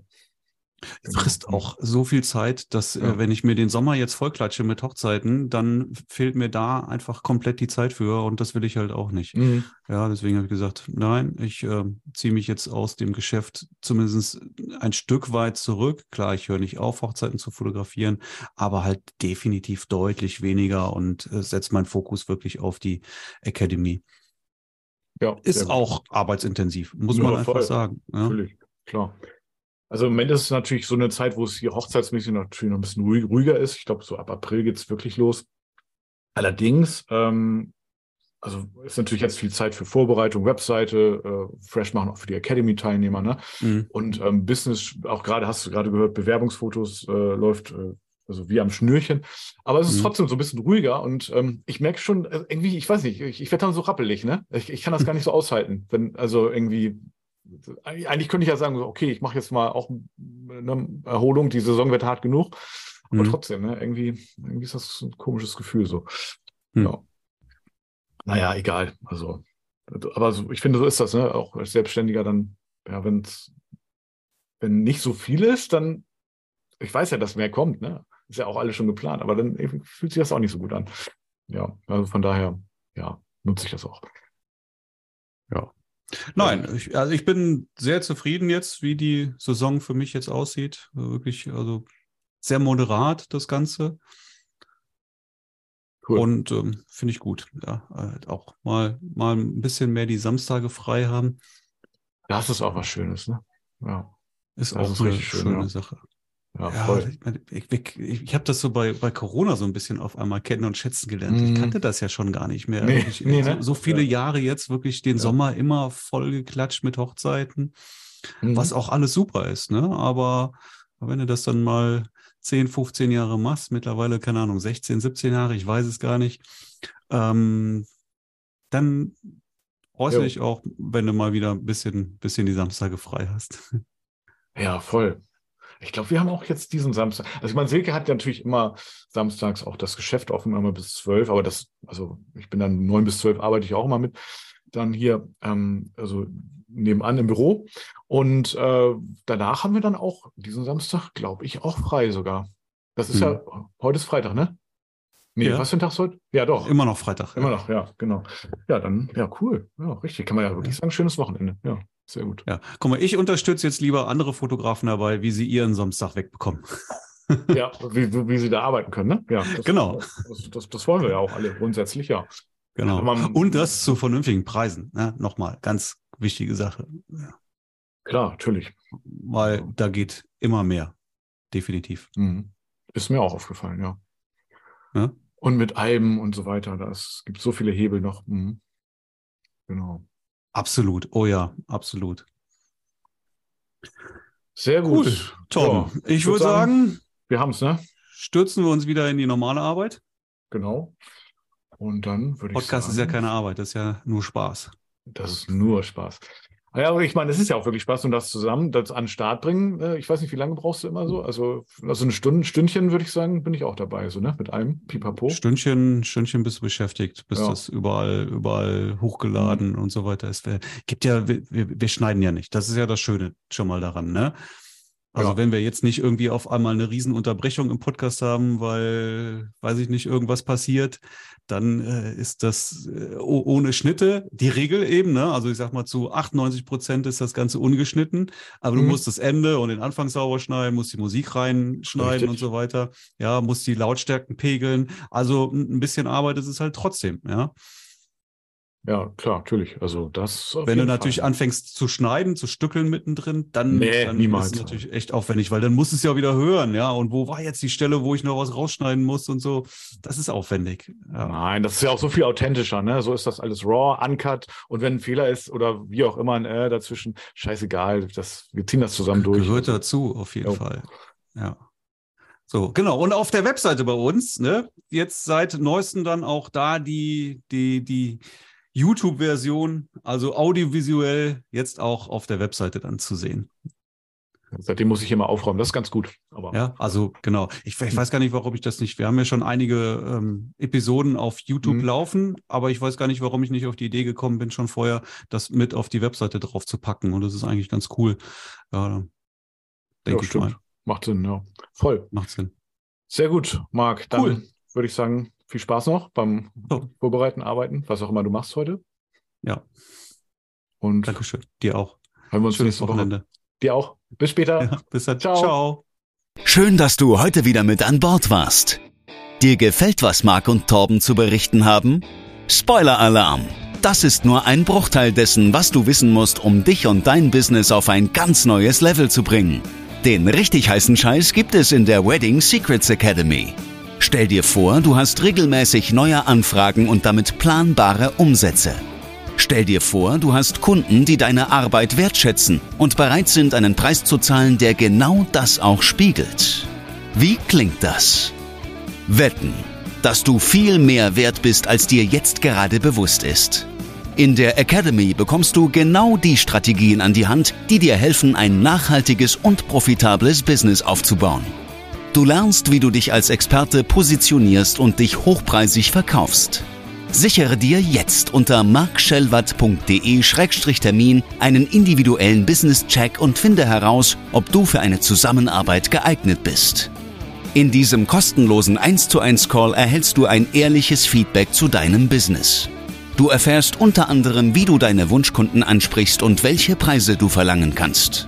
Es frisst auch so viel Zeit, dass Ja. äh, wenn ich mir den Sommer jetzt vollklatsche mit Hochzeiten, dann fehlt mir da einfach komplett die Zeit für und das will ich halt auch nicht. Mhm. Ja, deswegen habe ich gesagt, nein, ich äh, ziehe mich jetzt aus dem Geschäft zumindest ein Stück weit zurück. Klar, ich höre nicht auf, Hochzeiten zu fotografieren, aber halt definitiv deutlich weniger und äh, setze meinen Fokus wirklich auf die Academy. Ja, Ist auch arbeitsintensiv, muss Ja, man einfach voll. sagen. Ja. Natürlich, klar. Also im Moment ist es natürlich so eine Zeit, wo es hier hochzeitsmäßig natürlich noch ein bisschen ruhig, ruhiger ist. Ich glaube, so ab April geht es wirklich los. Allerdings, ähm, also ist natürlich jetzt viel Zeit für Vorbereitung, Webseite, äh, fresh machen auch für die Academy-Teilnehmer, ne? Mhm. Und ähm, Business, auch gerade hast du gerade gehört, Bewerbungsfotos äh, läuft äh, also wie am Schnürchen. Aber es ist Mhm. trotzdem so ein bisschen ruhiger und ähm, ich merke schon, äh, irgendwie, ich weiß nicht, ich, ich werde dann so rappelig, ne? Ich, ich kann das gar nicht so aushalten. Wenn, also irgendwie, eigentlich könnte ich ja sagen, okay, ich mache jetzt mal auch eine Erholung, die Saison wird hart genug. Aber Mhm. trotzdem, ne, irgendwie, irgendwie ist das ein komisches Gefühl so. Mhm. Ja. Naja, egal. Also, aber so, ich finde, so ist das, ne? Auch als Selbstständiger dann, ja, wenn's, wenn nicht so viel ist, dann, ich weiß ja, dass mehr kommt, ne? Ist ja auch alles schon geplant, aber dann fühlt sich das auch nicht so gut an. Ja, also von daher, ja, nutze ich das auch. Nein, ich, also ich bin sehr zufrieden jetzt, wie die Saison für mich jetzt aussieht. Wirklich, also sehr moderat das Ganze. Cool. Und ähm, finde ich gut. Ja, halt auch mal, mal ein bisschen mehr die Samstage frei haben, das ist auch was Schönes, ne? Ja, ist Das auch ist eine richtig schön, schöne ja. Sache. Ja, Ja, ich, meine, ich, ich, ich habe das so bei, bei Corona so ein bisschen auf einmal kennen und schätzen gelernt. Ich Mhm. kannte das ja schon gar nicht mehr. Nee, nee, so, ne? so viele Ja. Jahre jetzt wirklich den Ja. Sommer immer voll geklatscht mit Hochzeiten. Mhm. was auch alles super ist, ne? Aber wenn du das dann mal 10, 15 Jahre machst, mittlerweile, keine Ahnung, 16, 17 Jahre, ich weiß es gar nicht, ähm, dann freust du dich auch, wenn du mal wieder ein bisschen, bisschen die Samstage frei hast. Ja, voll. Ich glaube, wir haben auch jetzt diesen Samstag. Also ich meine, Silke hat ja natürlich immer samstags auch das Geschäft offen, immer bis zwölf, aber das, also ich bin dann neun bis zwölf, arbeite ich auch immer mit. Dann hier, ähm, also nebenan im Büro. Und äh, danach haben wir dann auch diesen Samstag, glaube ich, auch frei sogar. Das ist ja, heute ist Freitag, ne? Nee. Ja. was für ein Tag ist heute? Ja, doch. Immer noch Freitag. Immer noch, ja, genau. Ja, dann, ja, cool. Ja, richtig. Kann man ja wirklich sagen, schönes Wochenende. Ja, sehr gut. Ja, guck mal, ich unterstütze jetzt lieber andere Fotografen dabei, wie sie ihren Samstag wegbekommen. Ja, wie, wie wie sie da arbeiten können, ne? Ja, das, Genau. Das, das, das wollen wir ja auch alle grundsätzlich, ja. Genau. Man- Und das zu vernünftigen Preisen. Ne? Nochmal, ganz wichtige Sache. Ja. Klar, natürlich. Weil da geht immer mehr. Definitiv. Mhm. Ist mir auch aufgefallen, ja. Ja. Und mit Alben und so weiter, das gibt so viele Hebel noch. Mhm. Genau. Absolut. Oh ja, absolut. Sehr gut. Cool. Tom, Ja, ich würd würde sagen, Wir haben es, ne? stürzen wir uns wieder in die normale Arbeit. Genau. Und dann würde ich Podcast sagen, ist ja keine Arbeit, das ist ja nur Spaß. Das ist nur Spaß. Ah Ja, aber ich meine, es ist ja auch wirklich Spaß und das zusammen, das an den Start bringen. äh, Ich weiß nicht, wie lange brauchst du immer so? Also, also eine Stunde, Stündchen würde ich sagen, bin ich auch dabei, so, ne? Mit allem Pipapo. Stündchen, Stündchen bist du beschäftigt, bis Ja. das überall, überall hochgeladen und so weiter ist. Gibt ja, wir, wir wir schneiden ja nicht. Das ist ja das Schöne schon mal daran, ne? Also Ja. wenn wir jetzt nicht irgendwie auf einmal eine Riesenunterbrechung im Podcast haben, weil, weiß ich nicht, irgendwas passiert, dann äh, ist das äh, oh- ohne Schnitte die Regel eben. Ne? Also ich sag mal, zu 98 Prozent ist das Ganze ungeschnitten, aber du Mhm. musst das Ende und den Anfang sauber schneiden, musst die Musik reinschneiden Richtig. und so weiter. Ja, musst die Lautstärken pegeln. Also ein ein bisschen Arbeit ist es halt trotzdem, ja. Ja, klar, natürlich. Also das. Wenn du natürlich Fall. anfängst zu schneiden, zu stückeln mittendrin, dann, Nee, dann niemals. ist es natürlich echt aufwendig, weil dann musst du es ja wieder hören, ja. Und wo war jetzt die Stelle, wo ich noch was rausschneiden muss und so? Das ist aufwendig. Ja. Nein, das ist ja auch so viel authentischer, ne? So ist das alles raw, uncut. Und wenn ein Fehler ist oder wie auch immer ein äh dazwischen, scheißegal. Das, wir ziehen das zusammen durch. Gehört dazu, auf jeden Jo. Fall. Ja. So, genau. Und auf der Webseite bei uns, ne, jetzt seit neuestem dann auch da die, die, die, YouTube-Version, also audiovisuell, jetzt auch auf der Webseite dann zu sehen. Seitdem muss ich immer aufräumen. Das ist ganz gut. Aber ja, also genau. Ich, ich, weiß gar nicht, warum ich das nicht. Wir haben ja schon einige ähm, Episoden auf YouTube mhm. laufen, aber ich weiß gar nicht, warum ich nicht auf die Idee gekommen bin, schon vorher das mit auf die Webseite drauf zu packen. Und das ist eigentlich ganz cool. Ja, denke ja, ich mal. Macht Sinn, ja. Voll. Macht Sinn. Sehr gut, Marc. Dann cool. würde ich sagen, viel Spaß noch beim oh. Vorbereiten, Arbeiten, was auch immer du machst heute. Ja. Und Dankeschön. Dir auch. Hören wir uns Schönes Wochenende. Woche. Dir auch. Bis später. Ja, bis dann. Ciao. Ciao. Schön, dass du heute wieder mit an Bord warst. Dir gefällt, was Marc und Torben zu berichten haben? Spoiler-Alarm! Das ist nur ein Bruchteil dessen, was du wissen musst, um dich und dein Business auf ein ganz neues Level zu bringen. Den richtig heißen Scheiß gibt es in der Wedding Secrets Academy. Stell dir vor, du hast regelmäßig neue Anfragen und damit planbare Umsätze. Stell dir vor, du hast Kunden, die deine Arbeit wertschätzen und bereit sind, einen Preis zu zahlen, der genau das auch spiegelt. Wie klingt das? Wetten, dass du viel mehr wert bist, als dir jetzt gerade bewusst ist. In der Academy bekommst du genau die Strategien an die Hand, die dir helfen, ein nachhaltiges und profitables Business aufzubauen. Du lernst, wie du dich als Experte positionierst und dich hochpreisig verkaufst. Sichere dir jetzt unter markschellwatt.de-termin einen individuellen Business-Check und finde heraus, ob du für eine Zusammenarbeit geeignet bist. In diesem kostenlosen 1 zu 1 Call erhältst du ein ehrliches Feedback zu deinem Business. Du erfährst unter anderem, wie du deine Wunschkunden ansprichst und welche Preise du verlangen kannst.